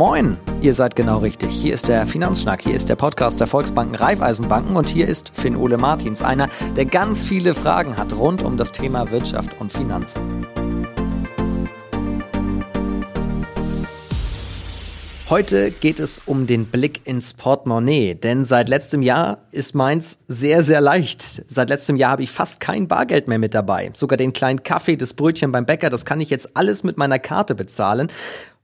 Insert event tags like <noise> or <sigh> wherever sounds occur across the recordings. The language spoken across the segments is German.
Moin, ihr seid genau richtig. Hier ist der Finanzschnack, hier ist der Podcast der Volksbanken Raiffeisenbanken und hier ist Finn Ole Martins, einer, der ganz viele Fragen hat rund um das Thema Wirtschaft und Finanzen. Heute geht es um den Blick ins Portemonnaie, denn seit letztem Jahr ist meins sehr, sehr leicht. Seit letztem Jahr habe ich fast kein Bargeld mehr mit dabei. Sogar den kleinen Kaffee, das Brötchen beim Bäcker, das kann ich jetzt alles mit meiner Karte bezahlen.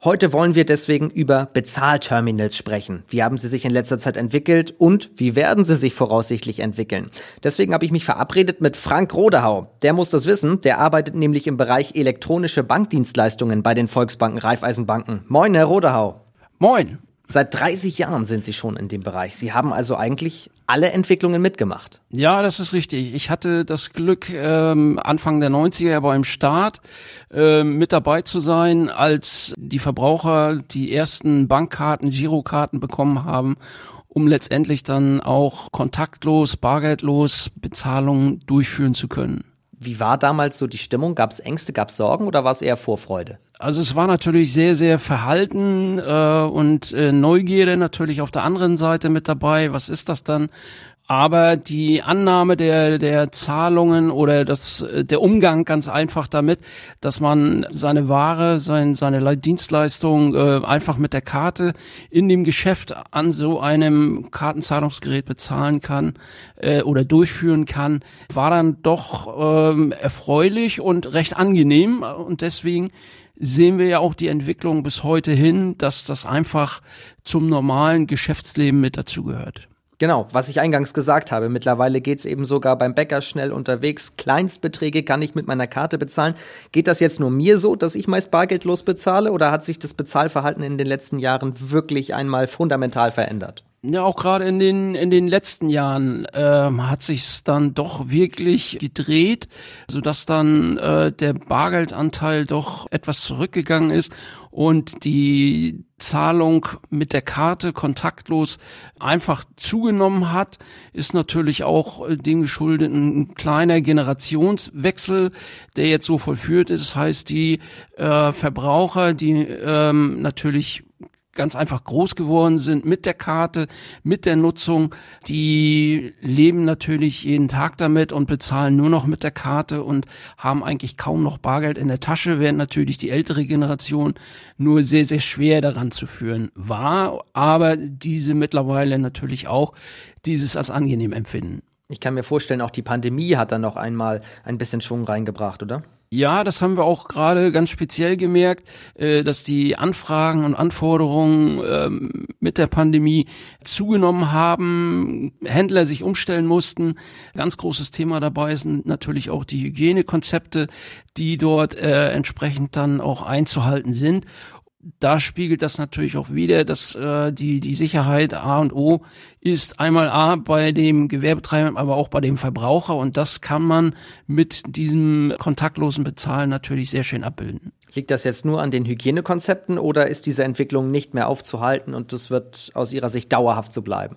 Heute wollen wir deswegen über Bezahlterminals sprechen. Wie haben sie sich in letzter Zeit entwickelt und wie werden sie sich voraussichtlich entwickeln? Deswegen habe ich mich verabredet mit Frank Rodehau. Der muss das wissen, der arbeitet nämlich im Bereich elektronische Bankdienstleistungen bei den Volksbanken Raiffeisenbanken. Moin, Herr Rodehau. Moin. Seit 30 Jahren sind Sie schon in dem Bereich. Sie haben also eigentlich alle Entwicklungen mitgemacht. Ja, das ist richtig. Ich hatte das Glück, ähm, Anfang der 90er beim Start äh, mit dabei zu sein, als die Verbraucher die ersten Bankkarten, Girokarten bekommen haben, um letztendlich dann auch kontaktlos, bargeldlos Bezahlungen durchführen zu können. Wie war damals so die Stimmung? Gab es Ängste, gab es Sorgen oder war es eher Vorfreude? Also es war natürlich sehr, sehr verhalten äh, und äh, Neugierde natürlich auf der anderen Seite mit dabei. Was ist das dann? Aber die Annahme der, der Zahlungen oder das, der Umgang ganz einfach damit, dass man seine Ware, sein, seine Dienstleistung äh, einfach mit der Karte in dem Geschäft an so einem Kartenzahlungsgerät bezahlen kann äh, oder durchführen kann, war dann doch ähm, erfreulich und recht angenehm und deswegen sehen wir ja auch die Entwicklung bis heute hin, dass das einfach zum normalen Geschäftsleben mit dazugehört. Genau, was ich eingangs gesagt habe. Mittlerweile geht's eben sogar beim Bäcker schnell unterwegs. Kleinstbeträge kann ich mit meiner Karte bezahlen. Geht das jetzt nur mir so, dass ich meist bargeldlos bezahle oder hat sich das Bezahlverhalten in den letzten Jahren wirklich einmal fundamental verändert? Ja, auch gerade in den in den letzten Jahren ähm, hat sich's dann doch wirklich gedreht, so dass dann äh, der Bargeldanteil doch etwas zurückgegangen ist und die Zahlung mit der Karte kontaktlos einfach zugenommen hat, ist natürlich auch äh, dem geschuldet ein kleiner Generationswechsel, der jetzt so vollführt ist. Das heißt, die äh, Verbraucher, die ähm, natürlich ganz einfach groß geworden sind mit der Karte, mit der Nutzung. Die leben natürlich jeden Tag damit und bezahlen nur noch mit der Karte und haben eigentlich kaum noch Bargeld in der Tasche, während natürlich die ältere Generation nur sehr, sehr schwer daran zu führen war, aber diese mittlerweile natürlich auch dieses als angenehm empfinden. Ich kann mir vorstellen, auch die Pandemie hat dann noch einmal ein bisschen Schwung reingebracht, oder? Ja, das haben wir auch gerade ganz speziell gemerkt, äh, dass die Anfragen und Anforderungen ähm, mit der Pandemie zugenommen haben, Händler sich umstellen mussten. Ganz großes Thema dabei sind natürlich auch die Hygienekonzepte, die dort äh, entsprechend dann auch einzuhalten sind da spiegelt das natürlich auch wieder, dass äh, die, die Sicherheit A und O ist einmal A bei dem Gewerbetreiber, aber auch bei dem Verbraucher und das kann man mit diesem kontaktlosen Bezahlen natürlich sehr schön abbilden. Liegt das jetzt nur an den Hygienekonzepten oder ist diese Entwicklung nicht mehr aufzuhalten und das wird aus Ihrer Sicht dauerhaft so bleiben?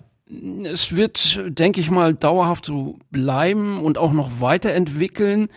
Es wird, denke ich mal, dauerhaft so bleiben und auch noch weiterentwickeln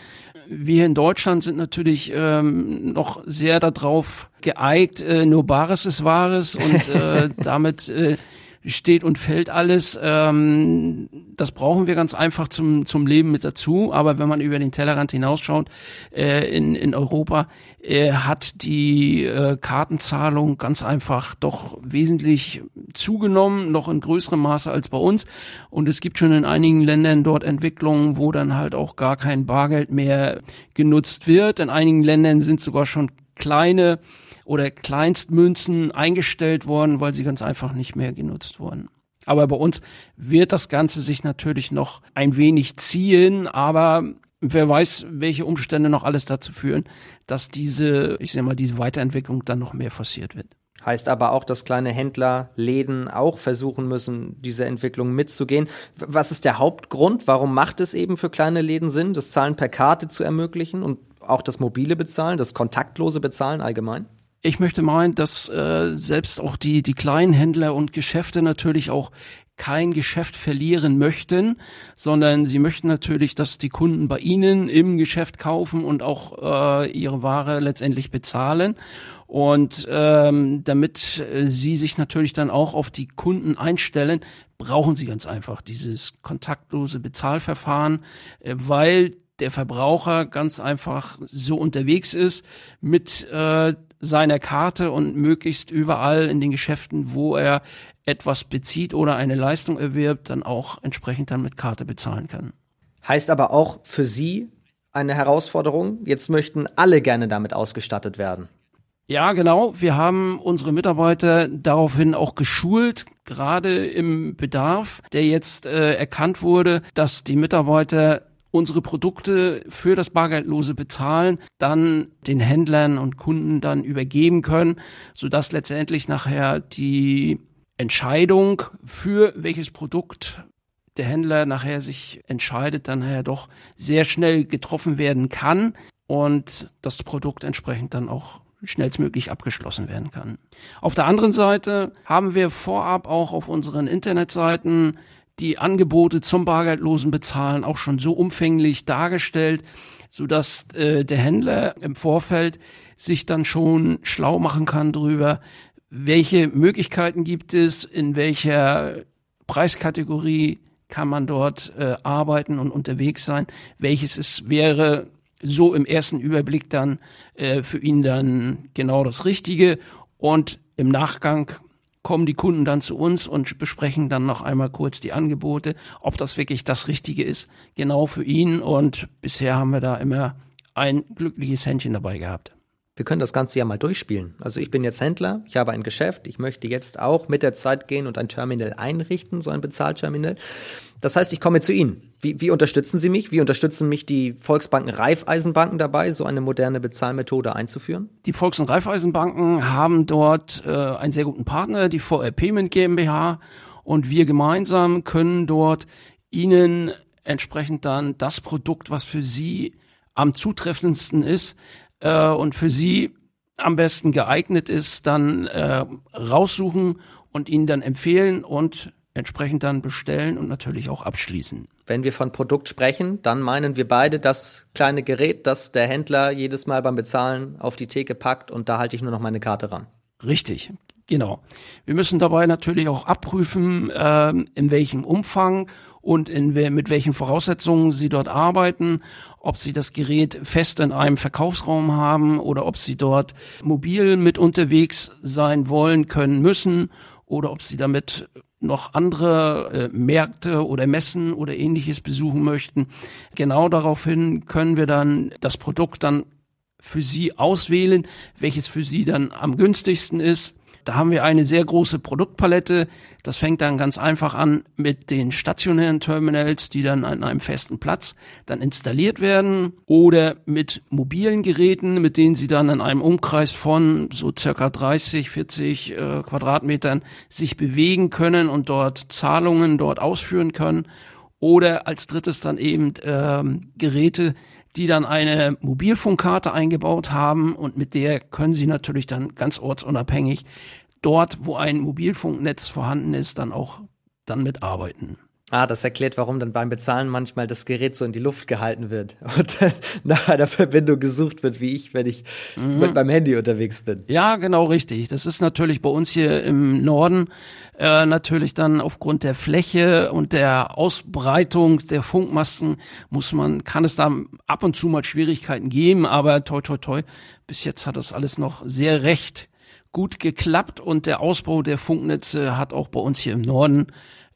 wir in Deutschland sind natürlich ähm, noch sehr darauf geeigt, äh, nur Bares ist Wahres und äh, <laughs> damit äh, steht und fällt alles. Ähm, das brauchen wir ganz einfach zum, zum Leben mit dazu. Aber wenn man über den Tellerrand hinausschaut, äh, in, in Europa, äh, hat die äh, Kartenzahlung ganz einfach doch wesentlich zugenommen, noch in größerem Maße als bei uns. Und es gibt schon in einigen Ländern dort Entwicklungen, wo dann halt auch gar kein Bargeld mehr genutzt wird. In einigen Ländern sind sogar schon kleine oder Kleinstmünzen eingestellt worden, weil sie ganz einfach nicht mehr genutzt wurden. Aber bei uns wird das Ganze sich natürlich noch ein wenig ziehen, aber wer weiß, welche Umstände noch alles dazu führen, dass diese, ich sag mal, diese Weiterentwicklung dann noch mehr forciert wird. Heißt aber auch, dass kleine Händler, Läden auch versuchen müssen, diese Entwicklung mitzugehen. Was ist der Hauptgrund? Warum macht es eben für kleine Läden Sinn, das Zahlen per Karte zu ermöglichen und auch das mobile Bezahlen, das kontaktlose Bezahlen allgemein? Ich möchte meinen, dass äh, selbst auch die, die kleinen Händler und Geschäfte natürlich auch kein Geschäft verlieren möchten, sondern sie möchten natürlich, dass die Kunden bei ihnen im Geschäft kaufen und auch äh, ihre Ware letztendlich bezahlen. Und ähm, damit äh, sie sich natürlich dann auch auf die Kunden einstellen, brauchen sie ganz einfach dieses kontaktlose Bezahlverfahren, äh, weil der Verbraucher ganz einfach so unterwegs ist mit äh, seiner Karte und möglichst überall in den Geschäften, wo er etwas bezieht oder eine Leistung erwirbt, dann auch entsprechend dann mit Karte bezahlen kann. Heißt aber auch für Sie eine Herausforderung. Jetzt möchten alle gerne damit ausgestattet werden. Ja, genau. Wir haben unsere Mitarbeiter daraufhin auch geschult, gerade im Bedarf, der jetzt äh, erkannt wurde, dass die Mitarbeiter unsere Produkte für das bargeldlose Bezahlen dann den Händlern und Kunden dann übergeben können, sodass letztendlich nachher die Entscheidung für welches Produkt der Händler nachher sich entscheidet, dann nachher doch sehr schnell getroffen werden kann und das Produkt entsprechend dann auch schnellstmöglich abgeschlossen werden kann. Auf der anderen Seite haben wir vorab auch auf unseren Internetseiten die Angebote zum bargeldlosen Bezahlen auch schon so umfänglich dargestellt, so dass äh, der Händler im Vorfeld sich dann schon schlau machen kann darüber, welche Möglichkeiten gibt es, in welcher Preiskategorie kann man dort äh, arbeiten und unterwegs sein, welches es wäre so im ersten Überblick dann äh, für ihn dann genau das Richtige. Und im Nachgang kommen die Kunden dann zu uns und besprechen dann noch einmal kurz die Angebote, ob das wirklich das Richtige ist, genau für ihn. Und bisher haben wir da immer ein glückliches Händchen dabei gehabt. Wir können das Ganze ja mal durchspielen. Also ich bin jetzt Händler, ich habe ein Geschäft, ich möchte jetzt auch mit der Zeit gehen und ein Terminal einrichten, so ein Bezahlterminal. Das heißt, ich komme zu Ihnen. Wie, wie unterstützen Sie mich? Wie unterstützen mich die Volksbanken Raiffeisenbanken dabei, so eine moderne Bezahlmethode einzuführen? Die Volks- und Raiffeisenbanken haben dort äh, einen sehr guten Partner, die VR Payment GmbH, und wir gemeinsam können dort Ihnen entsprechend dann das Produkt, was für Sie am zutreffendsten ist, äh, und für sie am besten geeignet ist, dann äh, raussuchen und ihnen dann empfehlen und entsprechend dann bestellen und natürlich auch abschließen. Wenn wir von Produkt sprechen, dann meinen wir beide das kleine Gerät, das der Händler jedes Mal beim Bezahlen auf die Theke packt und da halte ich nur noch meine Karte ran. Richtig, genau. Wir müssen dabei natürlich auch abprüfen, äh, in welchem Umfang und in, mit welchen Voraussetzungen sie dort arbeiten ob sie das Gerät fest in einem Verkaufsraum haben oder ob sie dort mobil mit unterwegs sein wollen, können, müssen oder ob sie damit noch andere äh, Märkte oder Messen oder ähnliches besuchen möchten. Genau daraufhin können wir dann das Produkt dann für Sie auswählen, welches für Sie dann am günstigsten ist da haben wir eine sehr große Produktpalette. Das fängt dann ganz einfach an mit den stationären Terminals, die dann an einem festen Platz dann installiert werden oder mit mobilen Geräten, mit denen Sie dann in einem Umkreis von so circa 30, 40 äh, Quadratmetern sich bewegen können und dort Zahlungen dort ausführen können. Oder als drittes dann eben ähm, Geräte, die dann eine Mobilfunkkarte eingebaut haben und mit der können sie natürlich dann ganz ortsunabhängig dort, wo ein Mobilfunknetz vorhanden ist, dann auch dann mitarbeiten. Ah, das erklärt, warum dann beim Bezahlen manchmal das Gerät so in die Luft gehalten wird <laughs> und nach einer Verbindung gesucht wird, wie ich, wenn ich mhm. mit meinem Handy unterwegs bin. Ja, genau richtig. Das ist natürlich bei uns hier im Norden äh, natürlich dann aufgrund der Fläche und der Ausbreitung der Funkmasten muss man, kann es da ab und zu mal Schwierigkeiten geben, aber toi toi toi, bis jetzt hat das alles noch sehr recht gut geklappt und der Ausbau der Funknetze hat auch bei uns hier im Norden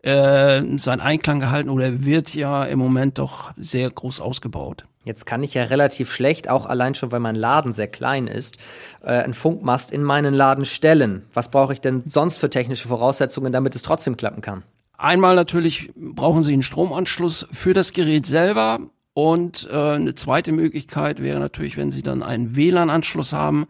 äh, seinen Einklang gehalten oder wird ja im Moment doch sehr groß ausgebaut. Jetzt kann ich ja relativ schlecht, auch allein schon, weil mein Laden sehr klein ist, äh, einen Funkmast in meinen Laden stellen. Was brauche ich denn sonst für technische Voraussetzungen, damit es trotzdem klappen kann? Einmal natürlich brauchen Sie einen Stromanschluss für das Gerät selber. Und äh, eine zweite Möglichkeit wäre natürlich, wenn Sie dann einen WLAN-Anschluss haben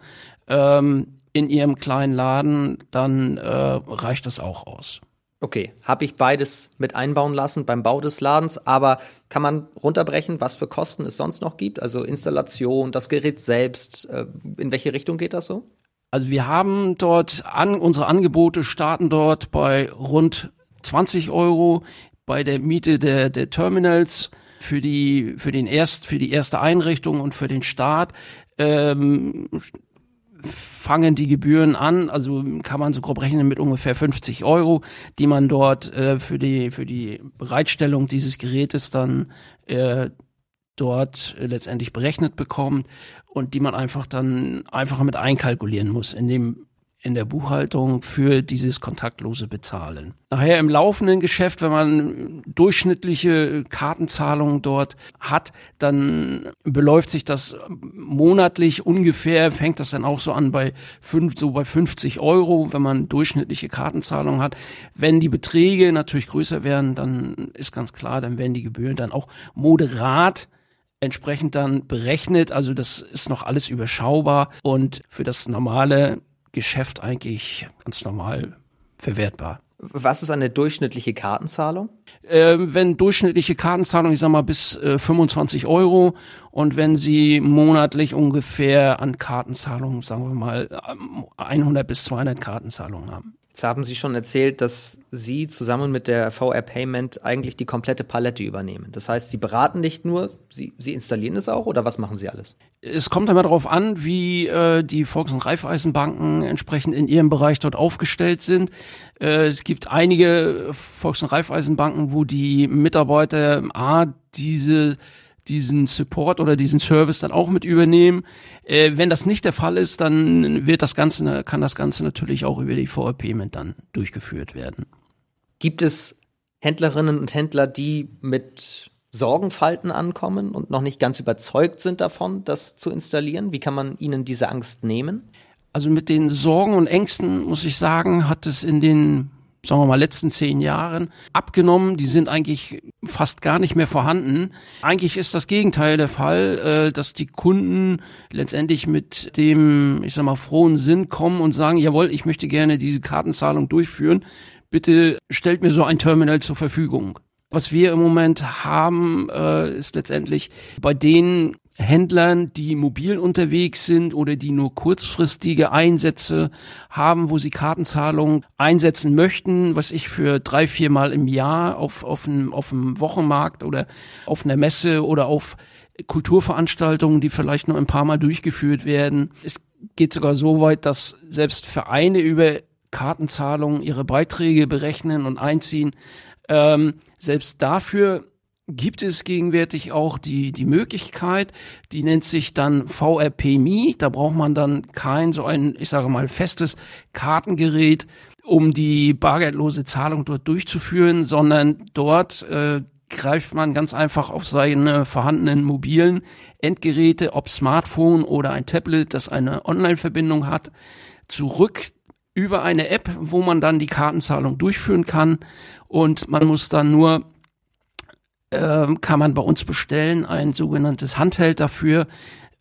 ähm, in Ihrem kleinen Laden, dann äh, reicht das auch aus. Okay, habe ich beides mit einbauen lassen beim Bau des Ladens, aber kann man runterbrechen, was für Kosten es sonst noch gibt? Also Installation, das Gerät selbst, äh, in welche Richtung geht das so? Also wir haben dort an, unsere Angebote starten dort bei rund 20 Euro bei der Miete der, der Terminals für die, für den erst, für die erste Einrichtung und für den Start. Ähm, fangen die Gebühren an, also kann man so grob rechnen mit ungefähr 50 Euro, die man dort äh, für die für die Bereitstellung dieses Gerätes dann äh, dort äh, letztendlich berechnet bekommt und die man einfach dann einfach mit einkalkulieren muss in dem in der Buchhaltung für dieses kontaktlose Bezahlen. Nachher im laufenden Geschäft, wenn man durchschnittliche Kartenzahlungen dort hat, dann beläuft sich das monatlich ungefähr, fängt das dann auch so an bei fünf, so bei 50 Euro, wenn man durchschnittliche Kartenzahlungen hat. Wenn die Beträge natürlich größer werden, dann ist ganz klar, dann werden die Gebühren dann auch moderat entsprechend dann berechnet. Also das ist noch alles überschaubar und für das normale Geschäft eigentlich ganz normal verwertbar. Was ist eine durchschnittliche Kartenzahlung? Ähm, wenn durchschnittliche Kartenzahlung, ich sag mal, bis äh, 25 Euro und wenn Sie monatlich ungefähr an Kartenzahlungen, sagen wir mal, 100 bis 200 Kartenzahlungen haben. Jetzt haben Sie schon erzählt, dass Sie zusammen mit der VR Payment eigentlich die komplette Palette übernehmen. Das heißt, Sie beraten nicht nur, Sie, Sie installieren es auch oder was machen Sie alles? Es kommt immer darauf an, wie äh, die Volks- und Raiffeisenbanken entsprechend in ihrem Bereich dort aufgestellt sind. Äh, es gibt einige Volks- und Raiffeisenbanken, wo die Mitarbeiter A, diese diesen Support oder diesen Service dann auch mit übernehmen. Äh, wenn das nicht der Fall ist, dann wird das Ganze, kann das Ganze natürlich auch über die VR Payment dann durchgeführt werden. Gibt es Händlerinnen und Händler, die mit Sorgenfalten ankommen und noch nicht ganz überzeugt sind davon, das zu installieren? Wie kann man ihnen diese Angst nehmen? Also mit den Sorgen und Ängsten, muss ich sagen, hat es in den sagen wir mal, letzten zehn Jahren abgenommen. Die sind eigentlich fast gar nicht mehr vorhanden. Eigentlich ist das Gegenteil der Fall, äh, dass die Kunden letztendlich mit dem, ich sag mal, frohen Sinn kommen und sagen, jawohl, ich möchte gerne diese Kartenzahlung durchführen. Bitte stellt mir so ein Terminal zur Verfügung. Was wir im Moment haben, äh, ist letztendlich bei denen Händlern, die mobil unterwegs sind oder die nur kurzfristige Einsätze haben, wo sie Kartenzahlungen einsetzen möchten, was ich für drei, vier Mal im Jahr auf, auf, einem, auf einem Wochenmarkt oder auf einer Messe oder auf Kulturveranstaltungen, die vielleicht nur ein paar Mal durchgeführt werden. Es geht sogar so weit, dass selbst Vereine über Kartenzahlungen ihre Beiträge berechnen und einziehen. Ähm, selbst dafür gibt es gegenwärtig auch die, die Möglichkeit, die nennt sich dann VRP-Me. Da braucht man dann kein so ein, ich sage mal, festes Kartengerät, um die bargeldlose Zahlung dort durchzuführen, sondern dort äh, greift man ganz einfach auf seine vorhandenen mobilen Endgeräte, ob Smartphone oder ein Tablet, das eine Online-Verbindung hat, zurück über eine App, wo man dann die Kartenzahlung durchführen kann und man muss dann nur äh, kann man bei uns bestellen, ein sogenanntes Handheld dafür,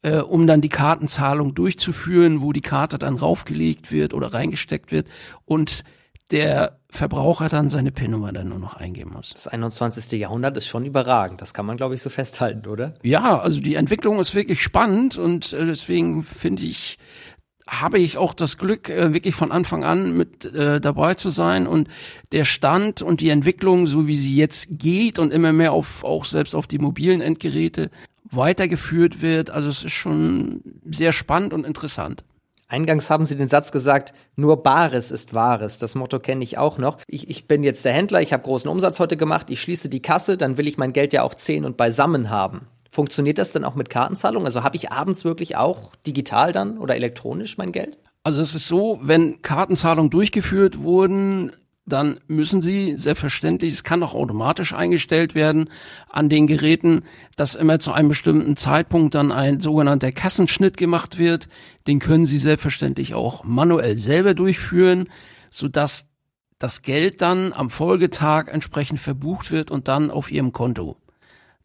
äh, um dann die Kartenzahlung durchzuführen, wo die Karte dann raufgelegt wird oder reingesteckt wird und der Verbraucher dann seine PIN-Nummer dann nur noch eingeben muss. Das 21. Jahrhundert ist schon überragend. Das kann man, glaube ich, so festhalten, oder? Ja, also die Entwicklung ist wirklich spannend und äh, deswegen finde ich habe ich auch das Glück, äh, wirklich von Anfang an mit äh, dabei zu sein und der Stand und die Entwicklung, so wie sie jetzt geht und immer mehr auf auch selbst auf die mobilen Endgeräte weitergeführt wird. Also es ist schon sehr spannend und interessant. Eingangs haben Sie den Satz gesagt, nur Bares ist Wahres. Das Motto kenne ich auch noch. Ich, ich bin jetzt der Händler, ich habe großen Umsatz heute gemacht, ich schließe die Kasse, dann will ich mein Geld ja auch zehn und beisammen haben. Funktioniert das dann auch mit Kartenzahlung? Also habe ich abends wirklich auch digital dann oder elektronisch mein Geld? Also es ist so, wenn Kartenzahlungen durchgeführt wurden, dann müssen sie selbstverständlich, es kann auch automatisch eingestellt werden an den Geräten, dass immer zu einem bestimmten Zeitpunkt dann ein sogenannter Kassenschnitt gemacht wird. Den können sie selbstverständlich auch manuell selber durchführen, sodass das Geld dann am Folgetag entsprechend verbucht wird und dann auf ihrem Konto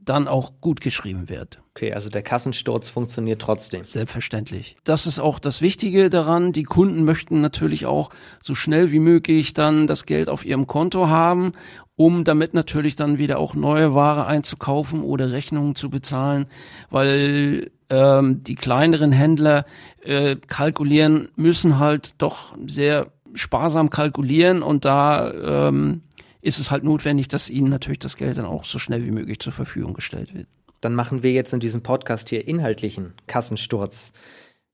dann auch gut geschrieben wird. Okay, also der Kassensturz funktioniert trotzdem. Selbstverständlich. Das ist auch das Wichtige daran. Die Kunden möchten natürlich auch so schnell wie möglich dann das Geld auf ihrem Konto haben, um damit natürlich dann wieder auch neue Ware einzukaufen oder Rechnungen zu bezahlen, weil ähm, die kleineren Händler äh, kalkulieren, müssen halt doch sehr sparsam kalkulieren und da ähm, ist es halt notwendig, dass ihnen natürlich das Geld dann auch so schnell wie möglich zur Verfügung gestellt wird. Dann machen wir jetzt in diesem Podcast hier inhaltlichen Kassensturz.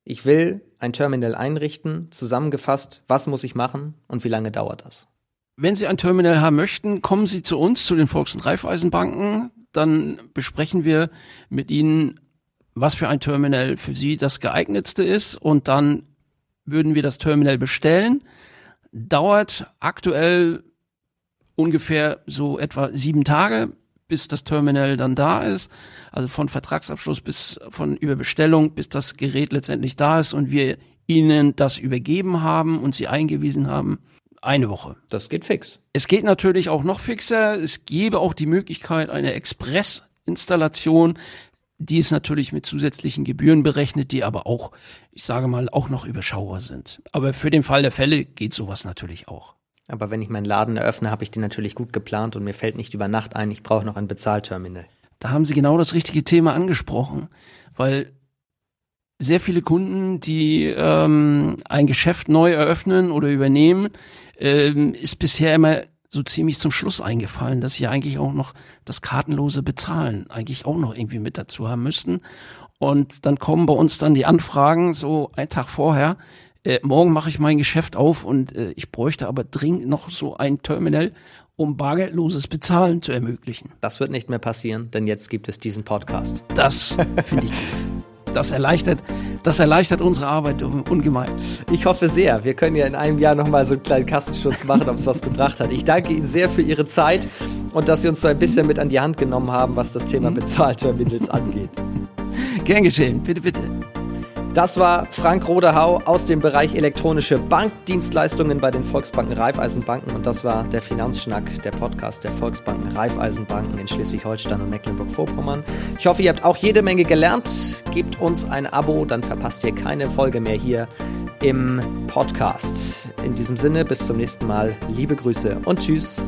Ich will ein Terminal einrichten, zusammengefasst, was muss ich machen und wie lange dauert das? Wenn Sie ein Terminal haben möchten, kommen Sie zu uns, zu den Volks- und Raiffeisenbanken. Dann besprechen wir mit Ihnen, was für ein Terminal für Sie das geeignetste ist. Und dann würden wir das Terminal bestellen. Dauert aktuell ungefähr so etwa sieben Tage, bis das Terminal dann da ist. Also von Vertragsabschluss bis von Überbestellung, bis das Gerät letztendlich da ist und wir Ihnen das übergeben haben und Sie eingewiesen haben. Eine Woche. Das geht fix. Es geht natürlich auch noch fixer. Es gäbe auch die Möglichkeit einer Express-Installation. Die ist natürlich mit zusätzlichen Gebühren berechnet, die aber auch, ich sage mal, auch noch überschaubar sind. Aber für den Fall der Fälle geht sowas natürlich auch. Aber wenn ich meinen Laden eröffne, habe ich den natürlich gut geplant und mir fällt nicht über Nacht ein, ich brauche noch ein Bezahlterminal. Da haben Sie genau das richtige Thema angesprochen, weil sehr viele Kunden, die ähm, ein Geschäft neu eröffnen oder übernehmen, ähm, ist bisher immer so ziemlich zum Schluss eingefallen, dass sie eigentlich auch noch das kartenlose Bezahlen eigentlich auch noch irgendwie mit dazu haben müssten. Und dann kommen bei uns dann die Anfragen so einen Tag vorher, äh, morgen mache ich mein Geschäft auf und äh, ich bräuchte aber dringend noch so ein Terminal, um bargeldloses Bezahlen zu ermöglichen. Das wird nicht mehr passieren, denn jetzt gibt es diesen Podcast. Das finde ich gut. Das erleichtert, das erleichtert unsere Arbeit ungemein. Ich hoffe sehr. Wir können ja in einem Jahr nochmal so einen kleinen Kassenschutz machen, ob es was gebracht hat. Ich danke Ihnen sehr für Ihre Zeit und dass Sie uns so ein bisschen mit an die Hand genommen haben, was das Thema mhm. Bezahlterminals angeht. Gern geschehen. Bitte, bitte. Das war Frank Rodehau aus dem Bereich elektronische Bankdienstleistungen bei den Volksbanken Raiffeisenbanken und das war der Finanzschnack, der Podcast der Volksbanken Raiffeisenbanken in Schleswig-Holstein und Mecklenburg-Vorpommern. Ich hoffe, ihr habt auch jede Menge gelernt. Gebt uns ein Abo, dann verpasst ihr keine Folge mehr hier im Podcast. In diesem Sinne, bis zum nächsten Mal. Liebe Grüße und tschüss.